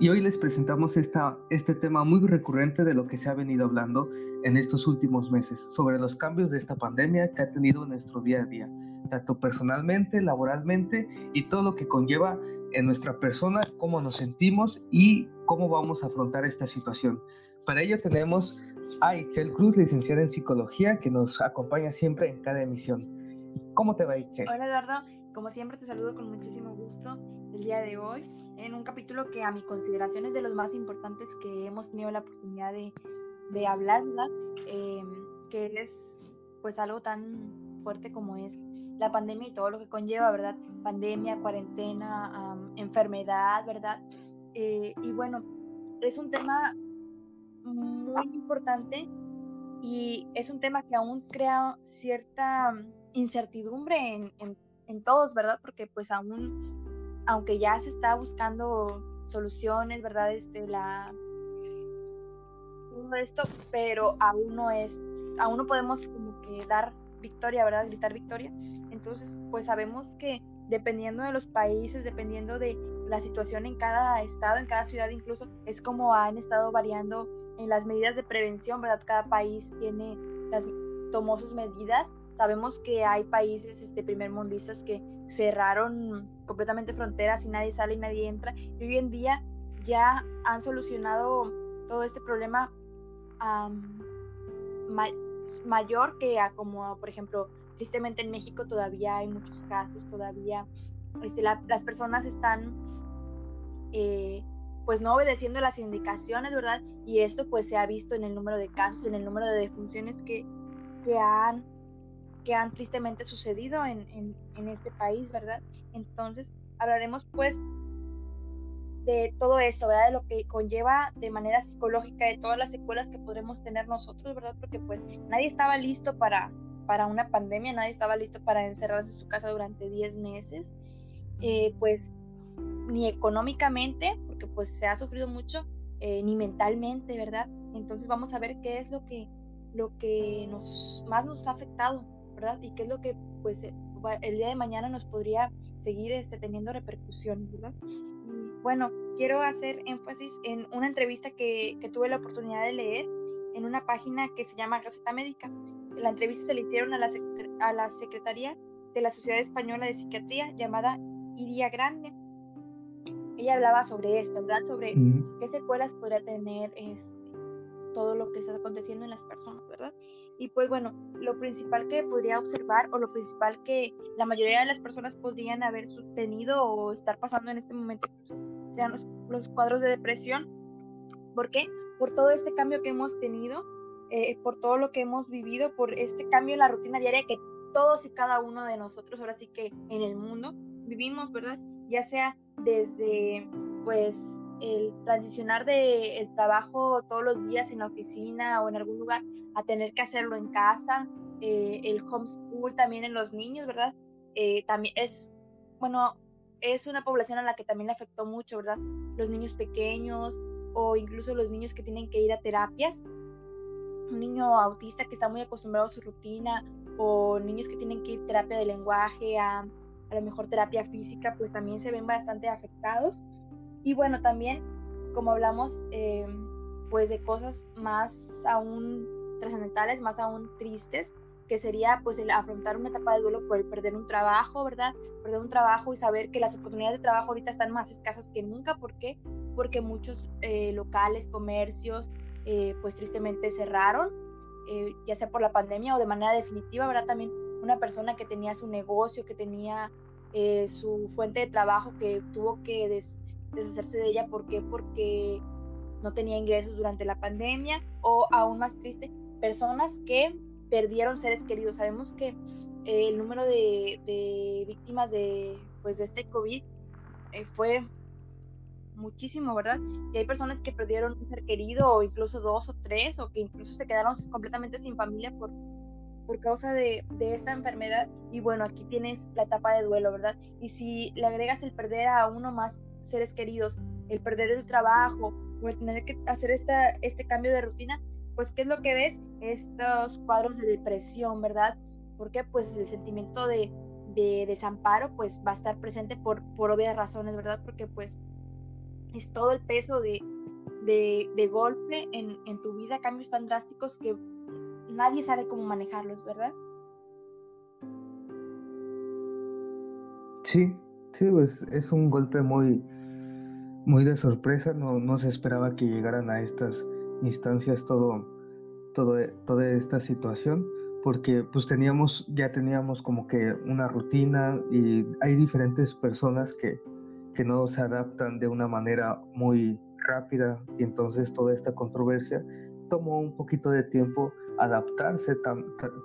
y hoy les presentamos esta, este tema muy recurrente de lo que se ha venido hablando en estos últimos meses, sobre los cambios de esta pandemia que ha tenido en nuestro día a día, tanto personalmente, laboralmente y todo lo que conlleva en nuestra persona, cómo nos sentimos y cómo vamos a afrontar esta situación. Para ello tenemos a Itzel Cruz, licenciada en psicología, que nos acompaña siempre en cada emisión. ¿Cómo te va, Itzel? Hola, Eduardo. Como siempre, te saludo con muchísimo gusto el día de hoy en un capítulo que a mi consideración es de los más importantes que hemos tenido la oportunidad de, de hablar, ¿verdad? Em, que es pues algo tan fuerte como es la pandemia y todo lo que conlleva, ¿verdad? Pandemia, cuarentena, enfermedad, ¿verdad? Eh, y bueno, es un tema muy importante y es un tema que aún crea cierta incertidumbre en, en, en todos, ¿verdad? Porque pues aún, aunque ya se está buscando soluciones, ¿verdad? Este, la esto, pero aún no es, aún no podemos como que dar victoria, ¿verdad? Gritar victoria. Entonces, pues sabemos que dependiendo de los países, dependiendo de la situación en cada estado, en cada ciudad incluso, es como han estado variando en las medidas de prevención, ¿verdad? Cada país tiene las, tomó sus medidas. Sabemos que hay países este, primermundistas que cerraron completamente fronteras y nadie sale y nadie entra. Y hoy en día ya han solucionado todo este problema mayor que a como, por ejemplo, tristemente en México todavía hay muchos casos, todavía este, las personas están eh, pues no obedeciendo las indicaciones, ¿verdad? Y esto pues se ha visto en el número de casos, en el número de defunciones que, que, han, que han tristemente sucedido en, en, en este país, ¿verdad? Entonces hablaremos pues de todo eso, ¿verdad? De lo que conlleva de manera psicológica, de todas las secuelas que podremos tener nosotros, ¿verdad? Porque pues nadie estaba listo para, para una pandemia, nadie estaba listo para encerrarse en su casa durante 10 meses, eh, pues ni económicamente, porque pues se ha sufrido mucho, eh, ni mentalmente, ¿verdad? Entonces vamos a ver qué es lo que, lo que nos, más nos ha afectado, ¿verdad? Y qué es lo que pues el día de mañana nos podría seguir este, teniendo repercusiones, ¿verdad? bueno, quiero hacer énfasis en una entrevista que, tuve la oportunidad de leer en una página que se llama Gaceta Médica. La entrevista se le hicieron a la, a la Secretaría de la Sociedad Española de Psiquiatría llamada Iria Grande. Ella hablaba sobre esto, ¿verdad? Sobre qué secuelas podría tener este, todo lo que está aconteciendo en las personas, ¿verdad? Y pues bueno, lo principal que podría observar o lo principal que la mayoría de las personas podrían haber sostenido o estar pasando en este momento pues, sean los, cuadros de depresión. ¿Por qué? Por todo este cambio que hemos tenido, eh, por todo lo que hemos vivido, por este cambio en la rutina diaria que todos y cada uno de nosotros, ahora sí que en el mundo, vivimos, ¿verdad? Ya sea desde, pues, el transicionar de el trabajo todos los días en la oficina o en algún lugar a tener que hacerlo en casa, eh, el homeschool también en los niños, ¿verdad? Eh, también es, bueno, es una población a la que también le afectó mucho, ¿verdad? Los niños pequeños o incluso los niños que tienen que ir a terapias. Un niño autista que está muy acostumbrado a su rutina o niños que tienen que ir a terapia de lenguaje, a, a lo mejor terapia física, pues también se ven bastante afectados. Y bueno, también, como hablamos, eh, pues de cosas más aún trascendentales, más aún tristes, que sería pues el afrontar una etapa de duelo por el perder un trabajo, ¿verdad? Perder un trabajo y saber que las oportunidades de trabajo ahorita están más escasas que nunca. ¿Por qué? Porque muchos eh, locales, comercios, eh, pues tristemente cerraron, ya sea por la pandemia o de manera definitiva, ¿verdad? También una persona que tenía su negocio, que tenía su fuente de trabajo, que tuvo que des deshacerse de ella. ¿Por qué? Porque no tenía ingresos durante la pandemia o aún más triste, personas que perdieron seres queridos. Sabemos que eh, el número de, víctimas de, pues, de este COVID eh, fue muchísimo, ¿verdad? Y hay personas que perdieron un ser querido o incluso dos o tres o que incluso se quedaron completamente sin familia por, por causa de, de, esta enfermedad. Y bueno, aquí tienes la etapa de duelo, ¿verdad? Y si le agregas el perder a uno más seres queridos, el perder el trabajo o el tener que hacer esta, este cambio de rutina, pues ¿qué es lo que ves? Estos cuadros de depresión, ¿verdad? Porque pues el sentimiento de, de desamparo pues va a estar presente por, por obvias razones, ¿verdad? Porque pues es todo el peso de, de, golpe en, en tu vida, cambios tan drásticos que nadie sabe cómo manejarlos, ¿verdad? Sí, sí, pues es un golpe muy, muy de sorpresa, no, no se esperaba que llegaran a estas instancias todo, todo, toda esta situación, porque pues teníamos, ya teníamos como que una rutina y hay diferentes personas que, que no se adaptan de una manera muy rápida y entonces toda esta controversia tomó un poquito de tiempo adaptarse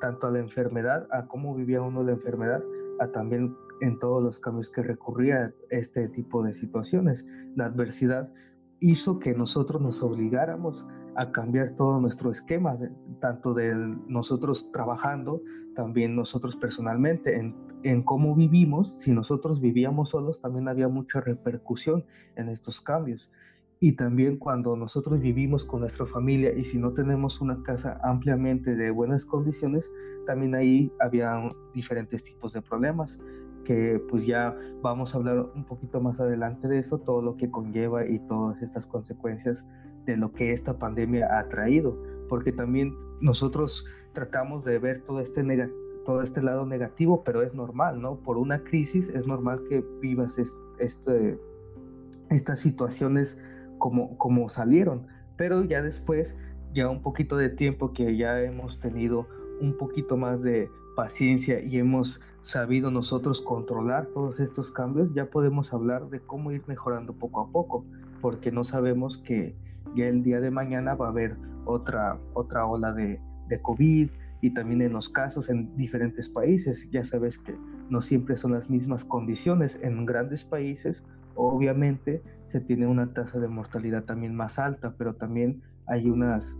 tanto a la enfermedad, a cómo vivía uno la enfermedad, a también en todos los cambios que recurría este tipo de situaciones. La adversidad hizo que nosotros nos obligáramos a cambiar todo nuestro esquema, tanto de nosotros trabajando, también nosotros personalmente, en, en, cómo vivimos. Si nosotros vivíamos solos, también había mucha repercusión en estos cambios y también cuando nosotros vivimos con nuestra familia y si no tenemos una casa ampliamente de buenas condiciones, también ahí había diferentes tipos de problemas que pues ya vamos a hablar un poquito más adelante de eso, todo lo que conlleva y todas estas consecuencias de lo que esta pandemia ha traído, porque también nosotros tratamos de ver todo este todo este lado negativo, pero es normal, ¿no? Por una crisis es normal que vivas este, estas situaciones como, como salieron. Pero ya después, ya un poquito de tiempo que ya hemos tenido un poquito más de paciencia y hemos sabido nosotros controlar todos estos cambios, ya podemos hablar de cómo ir mejorando poco a poco, porque no sabemos que ya el día de mañana va a haber otra, otra ola de, de COVID y también en los casos en diferentes países. Ya sabes que no siempre son las mismas condiciones. En grandes países obviamente se tiene una tasa de mortalidad también más alta, pero también hay unas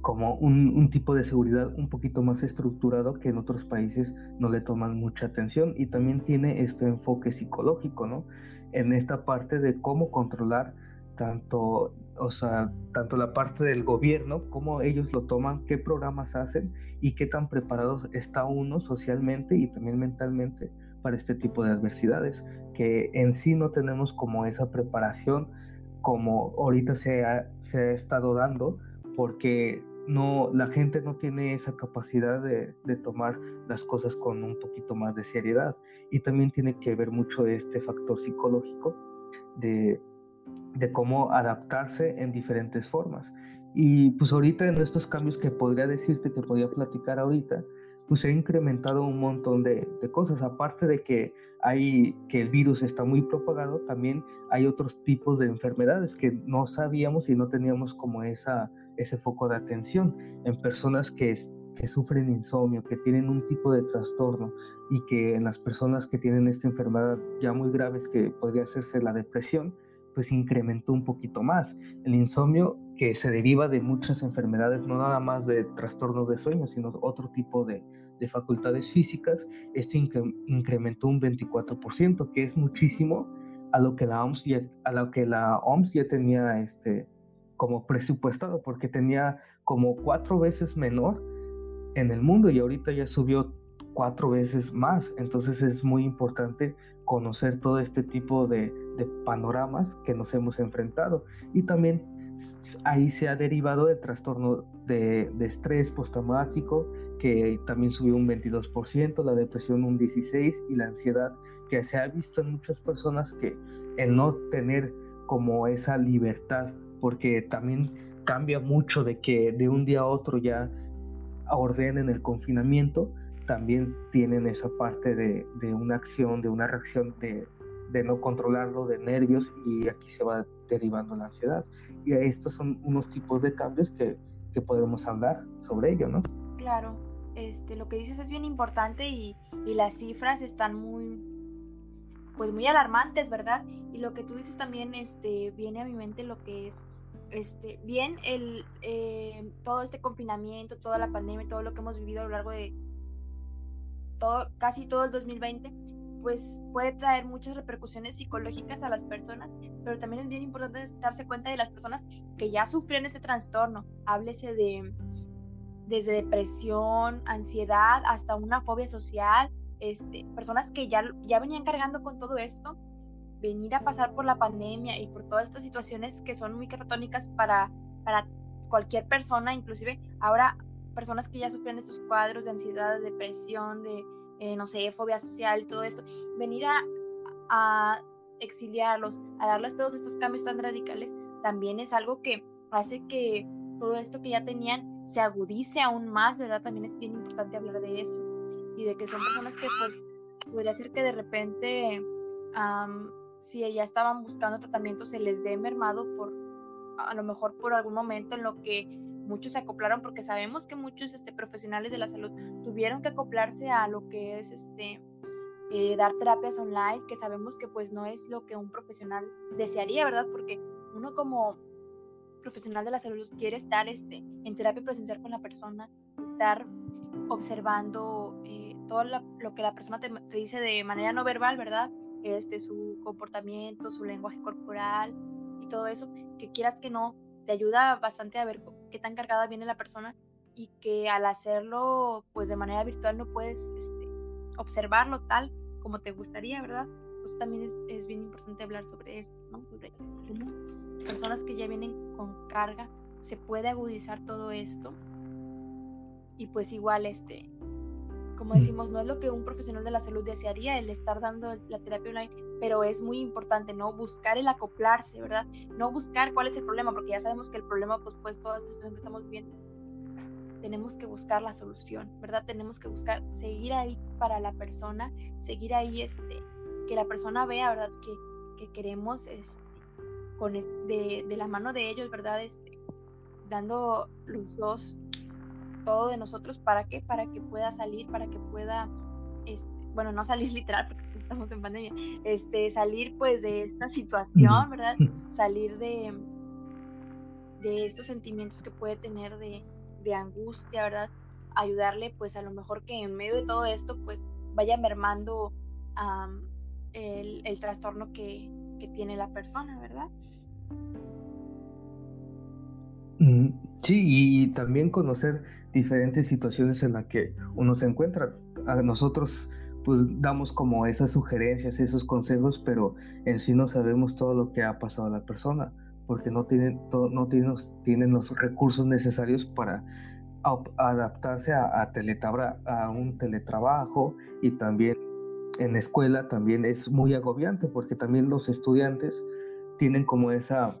como un, tipo de seguridad un poquito más estructurado que en otros países no le toman mucha atención y también tiene este enfoque psicológico, ¿no? En esta parte de cómo controlar tanto, o sea, tanto la parte del gobierno, cómo ellos lo toman, qué programas hacen y qué tan preparados está uno socialmente y también mentalmente para este tipo de adversidades, que en sí no tenemos como esa preparación como ahorita se ha, se ha estado dando, porque no, la gente no tiene esa capacidad de, de, tomar las cosas con un poquito más de seriedad. Y también tiene que ver mucho este factor psicológico de, de cómo adaptarse en diferentes formas. Y pues ahorita en estos cambios que podría decirte, que podría platicar ahorita, pues se ha incrementado un montón de, cosas. Aparte de que hay que el virus está muy propagado, también hay otros tipos de enfermedades que no sabíamos y no teníamos como esa, ese foco de atención en personas que, que sufren insomnio, que tienen un tipo de trastorno y que en las personas que tienen esta enfermedad ya muy graves que podría hacerse la depresión, pues incrementó un poquito más. El insomnio que se deriva de muchas enfermedades, no nada más de trastornos de sueño, sino otro tipo de, de facultades físicas, este incrementó un 24%, que es muchísimo a lo que la OMS ya, a lo que la OMS ya tenía este, como presupuestado, porque tenía como cuatro veces menor en el mundo y ahorita ya subió cuatro veces más. Entonces es muy importante conocer todo este tipo de, de panoramas que nos hemos enfrentado y también ahí se ha derivado el trastorno de, estrés postraumático, que también subió un 22%, la depresión un 16% y la ansiedad, que se ha visto en muchas personas que el no tener como esa libertad, porque también cambia mucho de que de un día a otro ya ordenen el confinamiento, también tienen esa parte de, de una acción, de una reacción de, de no controlarlo, de nervios, y aquí se va derivando la ansiedad. Y estos son unos tipos de cambios que, que podemos hablar sobre ello, ¿no? Claro, este, lo que dices es bien importante y, y las cifras están muy, pues muy alarmantes, ¿verdad? Y lo que tú dices también, este, viene a mi mente lo que es, este, bien el, eh, todo este confinamiento, toda la pandemia, todo lo que hemos vivido a lo largo de todo, casi todo el 2020, pues puede traer muchas repercusiones psicológicas a las personas, pero también es bien importante darse cuenta de las personas que ya sufren ese trastorno. Háblese de desde depresión, ansiedad, hasta una fobia social, este, personas que ya, ya venían cargando con todo esto venir a pasar por la pandemia y por todas estas situaciones que son muy catatónicas para, para cualquier persona, inclusive ahora personas que ya sufren estos cuadros de ansiedad, de depresión, de, eh, no sé, fobia social todo esto, venir a, exiliarlos, a darles todos estos cambios tan radicales, también es algo que hace que todo esto que ya tenían se agudice aún más, ¿verdad? También es bien importante hablar de eso y de que son personas que pues podría ser que de repente si ya estaban buscando tratamiento se les dé mermado por a lo mejor por algún momento en lo que muchos se acoplaron porque sabemos que muchos este, profesionales de la salud tuvieron que acoplarse a lo que es este eh, dar terapias online que sabemos que pues no es lo que un profesional desearía verdad porque uno como profesional de la salud quiere estar este en terapia presencial con la persona estar observando eh, todo lo que la persona te, te dice de manera no verbal verdad este, su comportamiento, su lenguaje corporal y todo eso, que quieras que no, te ayuda bastante a ver qué tan cargada viene la persona y que al hacerlo pues de manera virtual no puedes este, observarlo tal como te gustaría, ¿verdad? Pues también es, bien importante hablar sobre eso, ¿no? Sobre cómo personas que ya vienen con carga se puede agudizar todo esto y pues igual este como decimos, no es lo que un profesional de la salud desearía el estar dando la terapia online, pero es muy importante, ¿no? Buscar el acoplarse, ¿verdad? No buscar cuál es el problema, porque ya sabemos que el problema pues fue toda esta situación que estamos viviendo. Tenemos que buscar la solución, ¿verdad? Tenemos que buscar seguir ahí para la persona, seguir ahí, este, que la persona vea, ¿verdad? Que, que queremos, este, con, de, de la mano de ellos, ¿verdad? Este, dando los dos todo de nosotros, ¿para qué? Para que pueda salir, para que pueda, este, bueno, no salir literal, porque estamos en pandemia, este, salir pues de esta situación, ¿verdad? Salir de, de estos sentimientos que puede tener de, de angustia, ¿verdad? Ayudarle pues a lo mejor que en medio de todo esto pues vaya mermando el, el, trastorno que, que tiene la persona, ¿verdad? Mm, sí, y también conocer diferentes situaciones en las que uno se encuentra. Nosotros pues damos como esas sugerencias, esos consejos, pero en sí no sabemos todo lo que ha pasado a la persona, porque no tienen, no tienen, tienen los recursos necesarios para adaptarse a, a, a un teletrabajo y también en escuela también es muy agobiante porque también los estudiantes tienen como esa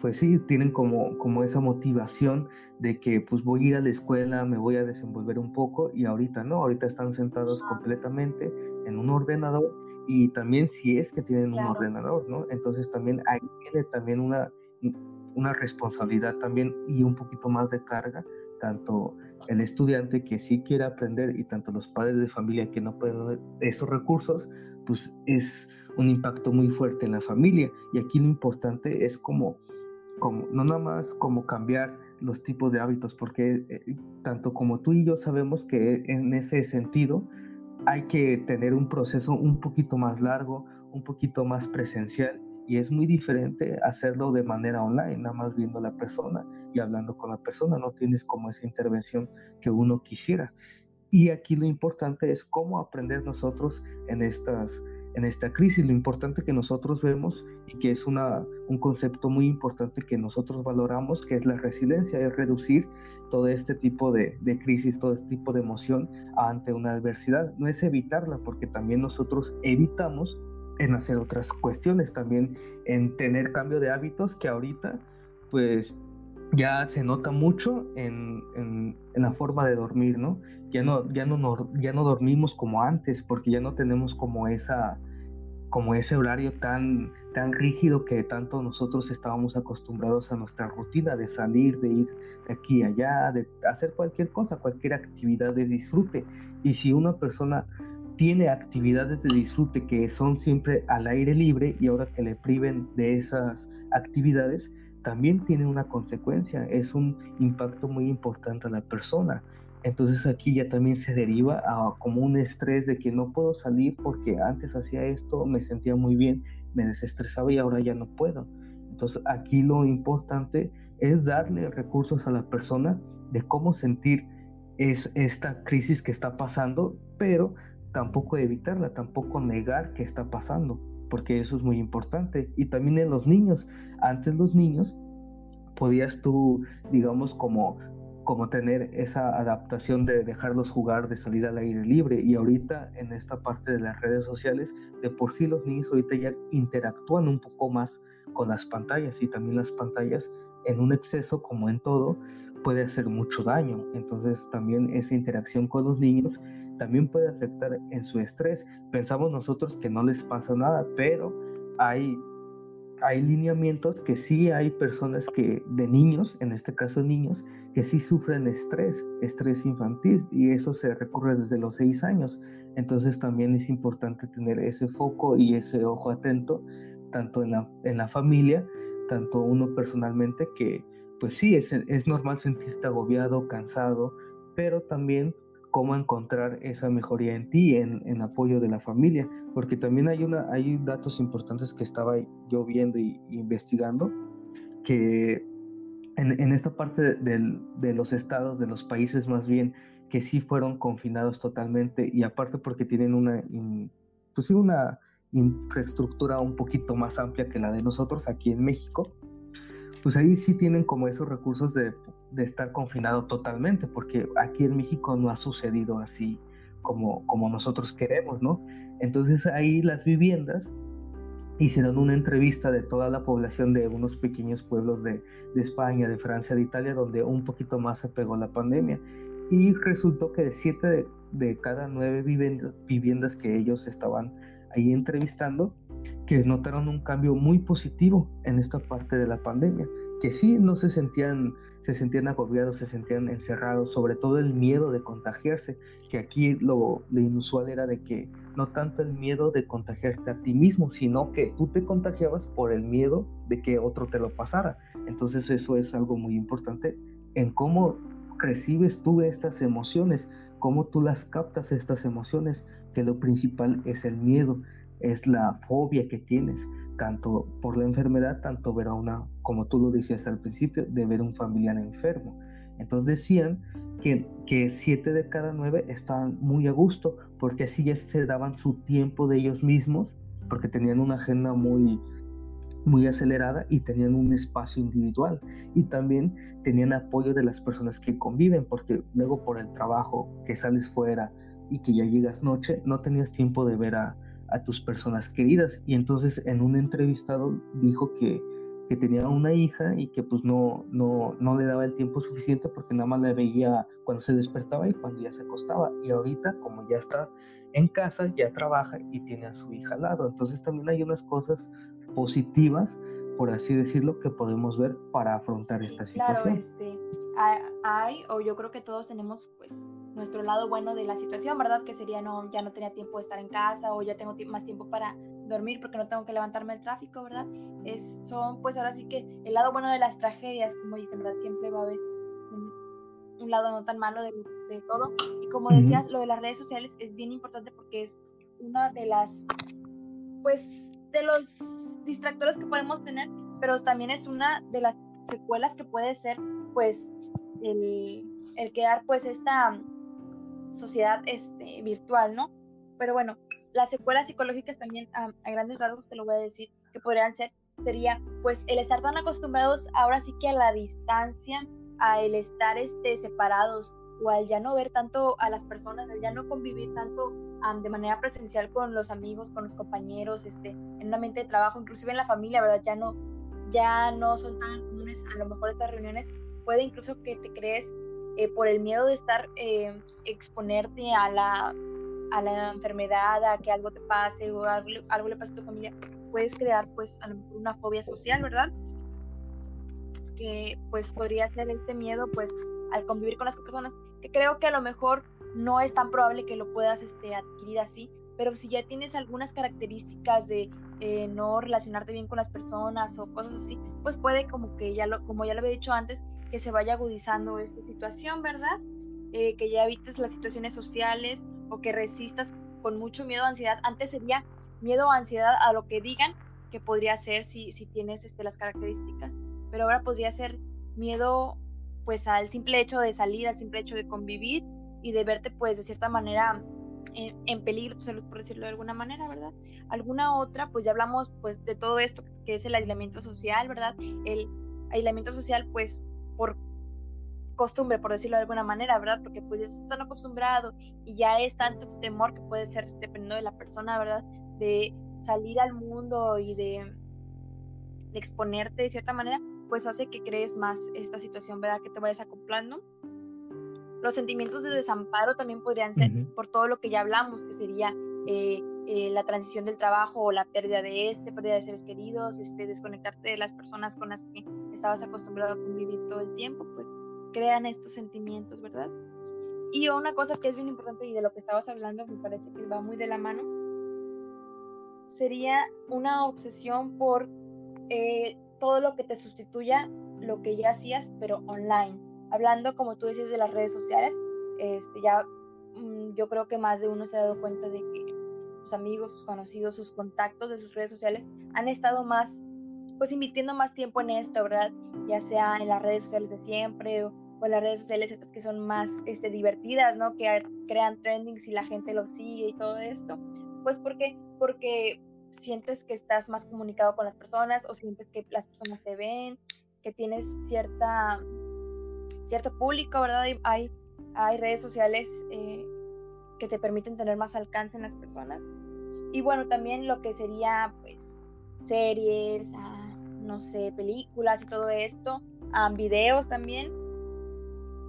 pues sí, tienen como, como esa motivación de que pues voy a ir a la escuela, me voy a desenvolver un poco y ahorita no, ahorita están sentados completamente en un ordenador y también si es que tienen un ordenador, ¿no? Entonces también ahí tiene también una, una responsabilidad también y un poquito más de carga, tanto el estudiante que sí quiere aprender y tanto los padres de familia que no pueden esos recursos, pues es un impacto muy fuerte en la familia. Y aquí lo importante es como no nada más como cambiar los tipos de hábitos, porque eh, tanto como tú y yo sabemos que en ese sentido hay que tener un proceso un poquito más largo, un poquito más presencial y es muy diferente hacerlo de manera online, nada más viendo a la persona y hablando con la persona, no tienes como esa intervención que uno quisiera. Y aquí lo importante es cómo aprender nosotros en estas en esta crisis. Lo importante que nosotros vemos y que es una, un concepto muy importante que nosotros valoramos, que es la resiliencia, es reducir todo este tipo de, de crisis, todo este tipo de emoción ante una adversidad. No es evitarla, porque también nosotros evitamos en hacer otras cuestiones, también en tener cambio de hábitos que ahorita pues ya se nota mucho en, en, en, la forma de dormir, ¿no? Ya no, ya, no, ya no dormimos como antes, porque ya no tenemos como esa, como ese horario tan, tan rígido que tanto nosotros estábamos acostumbrados a nuestra rutina de salir, de ir de aquí a allá, de hacer cualquier cosa, cualquier actividad de disfrute. Y si una persona tiene actividades de disfrute que son siempre al aire libre y ahora que le priven de esas actividades, también tiene una consecuencia, es un impacto muy importante a la persona. Entonces aquí ya también se deriva a como un estrés de que no puedo salir porque antes hacía esto, me sentía muy bien, me desestresaba y ahora ya no puedo. Entonces aquí lo importante es darle recursos a la persona de cómo sentir es esta crisis que está pasando, pero tampoco evitarla, tampoco negar que está pasando, porque eso es muy importante. Y también en los niños. Antes los niños podías tú, digamos, como como tener esa adaptación de dejarlos jugar, de salir al aire libre. Y ahorita en esta parte de las redes sociales, de por sí los niños ahorita ya interactúan un poco más con las pantallas y también las pantallas en un exceso como en todo puede hacer mucho daño. Entonces también esa interacción con los niños también puede afectar en su estrés. Pensamos nosotros que no les pasa nada, pero hay hay lineamientos que sí hay personas que, de niños, en este caso niños, que sí sufren estrés, estrés infantil, y eso se recurre desde los seis años. Entonces también es importante tener ese foco y ese ojo atento, tanto en la, en la familia, tanto uno personalmente, que pues sí, es, es normal sentirte agobiado, cansado, pero también cómo encontrar esa mejoría en ti, en, en, apoyo de la familia, porque también hay, una, hay datos importantes que estaba yo viendo y, investigando, que en, esta parte de, los estados, de los países más bien, que sí fueron confinados totalmente y aparte porque tienen una, pues una infraestructura un poquito más amplia que la de nosotros aquí en México, pues ahí sí tienen como esos recursos de, de, estar confinado totalmente, porque aquí en México no ha sucedido así como, como nosotros queremos, ¿no? Entonces ahí las viviendas hicieron una entrevista de toda la población de unos pequeños pueblos de, de España, de Francia, de Italia, donde un poquito más se pegó la pandemia. Y resultó que de siete de, de cada nueve viviendas, viviendas que ellos estaban ahí entrevistando, que notaron un cambio muy positivo en esta parte de la pandemia, que sí no se sentían, se sentían agobiados, se sentían encerrados, sobre todo el miedo de contagiarse, que aquí lo, lo inusual era de que no tanto el miedo de contagiarte a ti mismo, sino que tú te contagiabas por el miedo de que otro te lo pasara. Entonces eso es algo muy importante en cómo recibes tú estas emociones, cómo tú las captas estas emociones, que lo principal es el miedo es la fobia que tienes, tanto por la enfermedad, tanto ver a una, como tú lo decías al principio, de ver a un familiar enfermo. Entonces decían que, que siete de cada nueve estaban muy a gusto, porque así ya se daban su tiempo de ellos mismos, porque tenían una agenda muy, muy acelerada y tenían un espacio individual y también tenían apoyo de las personas que conviven porque luego por el trabajo que sales fuera y que ya llegas noche no tenías tiempo de ver a, a tus personas queridas. Y entonces en un entrevistado dijo que, que tenía una hija y que pues no, no, no le daba el tiempo suficiente porque nada más la veía cuando se despertaba y cuando ya se acostaba. Y ahorita como ya está en casa, ya trabaja y tiene a su hija al lado. Entonces también hay unas cosas positivas, por así decirlo, que podemos ver para afrontar esta situación. Claro, este, hay, o yo creo que todos tenemos pues nuestro lado bueno de la situación, ¿verdad? Que sería no, ya no tenía tiempo de estar en casa o ya tengo más tiempo para dormir porque no tengo que levantarme el tráfico, ¿verdad? Es, son pues ahora sí que el lado bueno de las tragedias, como dicen, ¿verdad? Siempre va a haber un, lado no tan malo de, de todo. Y como decías, lo de las redes sociales es bien importante porque es una de las, pues, de los distractores que podemos tener, pero también es una de las secuelas que puede ser, pues, el, el quedar, pues, esta sociedad este, virtual, ¿no? Pero bueno, las secuelas psicológicas también a, grandes rasgos te lo voy a decir que podrían ser, sería pues el estar tan acostumbrados ahora sí que a la distancia, a el estar este, separados o al ya no ver tanto a las personas, al ya no convivir tanto de manera presencial con los amigos, con los compañeros, este, en un ambiente de trabajo, inclusive en la familia, ¿verdad? Ya no, ya no son tan comunes a lo mejor estas reuniones, puede incluso que te crees eh, por el miedo de estar, eh, exponerte a la, a la enfermedad, a que algo te pase o algo, algo le pase a tu familia, puedes crear pues a lo mejor una fobia social, ¿verdad? Que pues podría ser este miedo pues al convivir con las personas, que creo que a lo mejor no es tan probable que lo puedas este, adquirir así, pero si ya tienes algunas características de eh, no relacionarte bien con las personas o cosas así, pues puede como que ya lo, como ya lo había dicho antes, que se vaya agudizando esta situación, ¿verdad? Eh, que ya evites las situaciones sociales o que resistas con mucho miedo o ansiedad. Antes sería miedo o ansiedad a lo que digan que podría ser si, si tienes este, las características, pero ahora podría ser miedo pues al simple hecho de salir, al simple hecho de convivir y de verte pues de cierta manera en, peligro tu salud, por decirlo de alguna manera, ¿verdad? Alguna otra, pues ya hablamos pues de todo esto, que es el aislamiento social, ¿verdad? El aislamiento social, pues por costumbre, por decirlo de alguna manera, ¿verdad? Porque pues ya están acostumbrado y ya es tanto tu temor que puede ser dependiendo de la persona, ¿verdad? De salir al mundo y de, de exponerte de cierta manera, pues hace que crees más esta situación, ¿verdad? Que te vayas acoplando los sentimientos de desamparo también podrían ser por todo lo que ya hablamos, que sería eh, eh, la transición del trabajo o la pérdida de este, pérdida de seres queridos, este, desconectarte de las personas con las que estabas acostumbrado a convivir todo el tiempo, pues crean estos sentimientos, ¿verdad? Y una cosa que es bien importante y de lo que estabas hablando, me parece que va muy de la mano, sería una obsesión por eh, todo lo que te sustituya lo que ya hacías, pero online hablando, como tú dices, de las redes sociales, este, ya mm, yo creo que más de uno se ha dado cuenta de que sus amigos, sus conocidos, sus contactos de sus redes sociales han estado más, pues invirtiendo más tiempo en esto, ¿verdad? Ya sea en las redes sociales de siempre o, en las redes sociales estas que son más este, divertidas, ¿no? Que crean trendings y la gente lo sigue y todo esto. Pues porque, porque sientes que estás más comunicado con las personas o sientes que las personas te ven, que tienes cierta cierto público, ¿verdad? Hay, hay redes sociales eh, que te permiten tener más alcance en las personas. Y bueno, también lo que sería, pues, series, no sé, películas y todo esto, ah, videos también.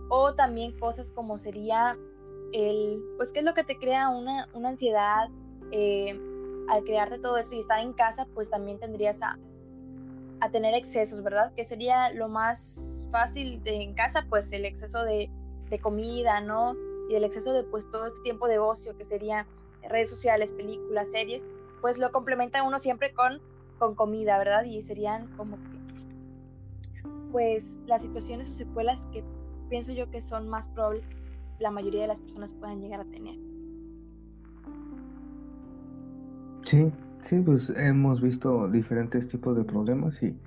O también cosas como sería el, pues, ¿qué es lo que te crea una, una ansiedad? Eh, al crearte todo esto y estar en casa, pues también tendrías a, a tener excesos, ¿verdad? Que sería lo más fácil de, en casa, pues el exceso de, comida, ¿no? Y el exceso de pues todo este tiempo de ocio que sería redes sociales, películas, series, pues lo complementa uno siempre con, con comida, ¿verdad? Y serían como que, pues las situaciones o secuelas que pienso yo que son más probables que la mayoría de las personas puedan llegar a tener. Sí, Sí, pues hemos visto diferentes tipos de problemas y,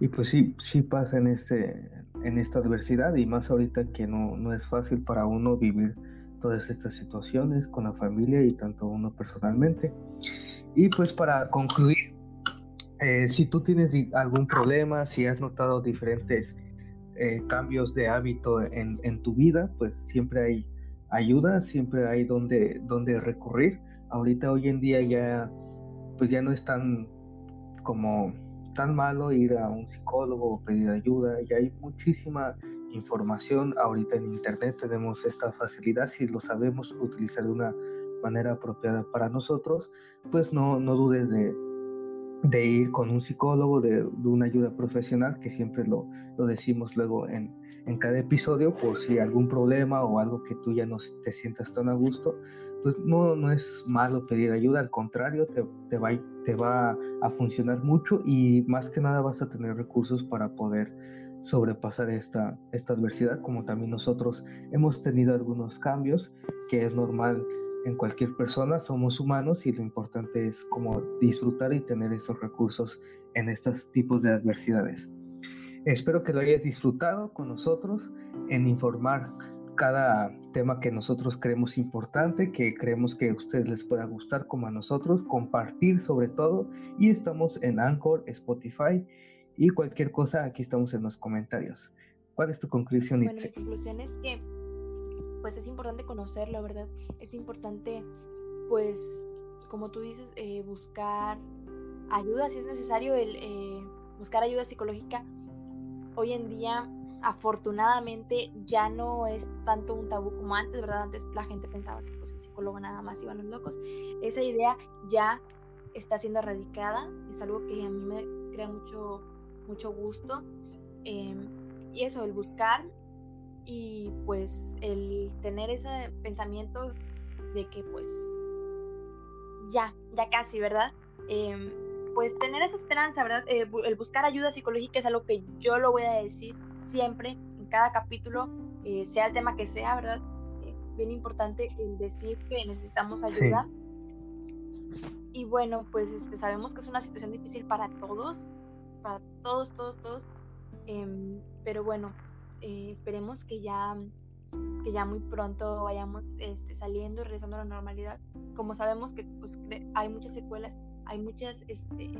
y pues sí, sí pasa en, este, en esta adversidad y más ahorita que no, no es fácil para uno vivir todas estas situaciones con la familia y tanto uno personalmente. Y pues para concluir, eh, si tú tienes algún problema, si has notado diferentes eh, cambios de hábito en, en, tu vida, pues siempre hay ayuda, siempre hay donde, donde recurrir. Ahorita hoy en día ya pues ya no es tan como tan malo ir a un psicólogo o pedir ayuda, ya hay muchísima información ahorita en internet, tenemos esta facilidad, si lo sabemos utilizar de una manera apropiada para nosotros, pues no, no dudes de, de ir con un psicólogo, de, una ayuda profesional, que siempre lo, lo decimos luego en, en, cada episodio, por si algún problema o algo que tú ya no te sientas tan a gusto, pues no, no es malo pedir ayuda, al contrario, te, te, va, te va a funcionar mucho y más que nada vas a tener recursos para poder sobrepasar esta, esta adversidad, como también nosotros hemos tenido algunos cambios, que es normal en cualquier persona, somos humanos y lo importante es como disfrutar y tener esos recursos en estos tipos de adversidades. Espero que lo hayas disfrutado con nosotros en informar cada tema que nosotros creemos importante, que creemos que a ustedes les pueda gustar como a nosotros, compartir sobre todo. Y estamos en Anchor, Spotify y cualquier cosa, aquí estamos en los comentarios. ¿Cuál es tu conclusión, Bueno, mi conclusión es que pues es importante conocerlo, ¿verdad? Es importante, pues, como tú dices, eh, buscar ayuda si es necesario, el eh, buscar ayuda psicológica. Hoy en día afortunadamente ya no es tanto un tabú como antes, ¿verdad? Antes la gente pensaba que pues el psicólogo nada más iban los locos. Esa idea ya está siendo erradicada, es algo que a mí me crea mucho, mucho gusto. Em, y eso, el buscar y pues el tener ese pensamiento de que pues ya, ya casi, ¿verdad? Em, pues tener esa esperanza, ¿verdad? Eh, el buscar ayuda psicológica es algo que yo lo voy a decir siempre, en cada capítulo, eh, sea el tema que sea, ¿verdad? Eh, bien importante el decir que necesitamos ayuda. Y bueno, pues este, sabemos que es una situación difícil para todos, para todos, todos, todos. Em, pero bueno, esperemos que ya que ya muy pronto vayamos este, saliendo regresando a la normalidad. Como sabemos que pues, hay muchas secuelas, hay muchas este,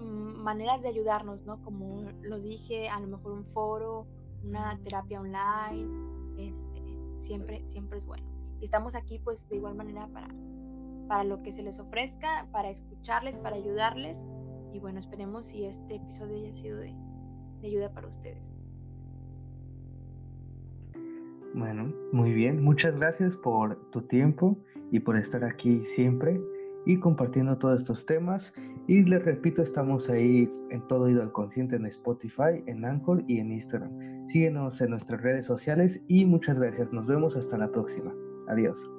maneras de ayudarnos, ¿no? Como lo dije, a lo mejor un foro, una terapia online, este, siempre, siempre es bueno. Y estamos aquí pues de igual manera para, para lo que se les ofrezca, para escucharles, para ayudarles. Y bueno, esperemos si este episodio haya sido de, ayuda para ustedes. Bueno, muy bien. Muchas gracias por tu tiempo y por estar aquí siempre y compartiendo todos estos temas. Y les repito, estamos ahí en todo ido al consciente en Spotify, en Anchor y en Instagram. Síguenos en nuestras redes sociales y muchas gracias. Nos vemos hasta la próxima. Adiós.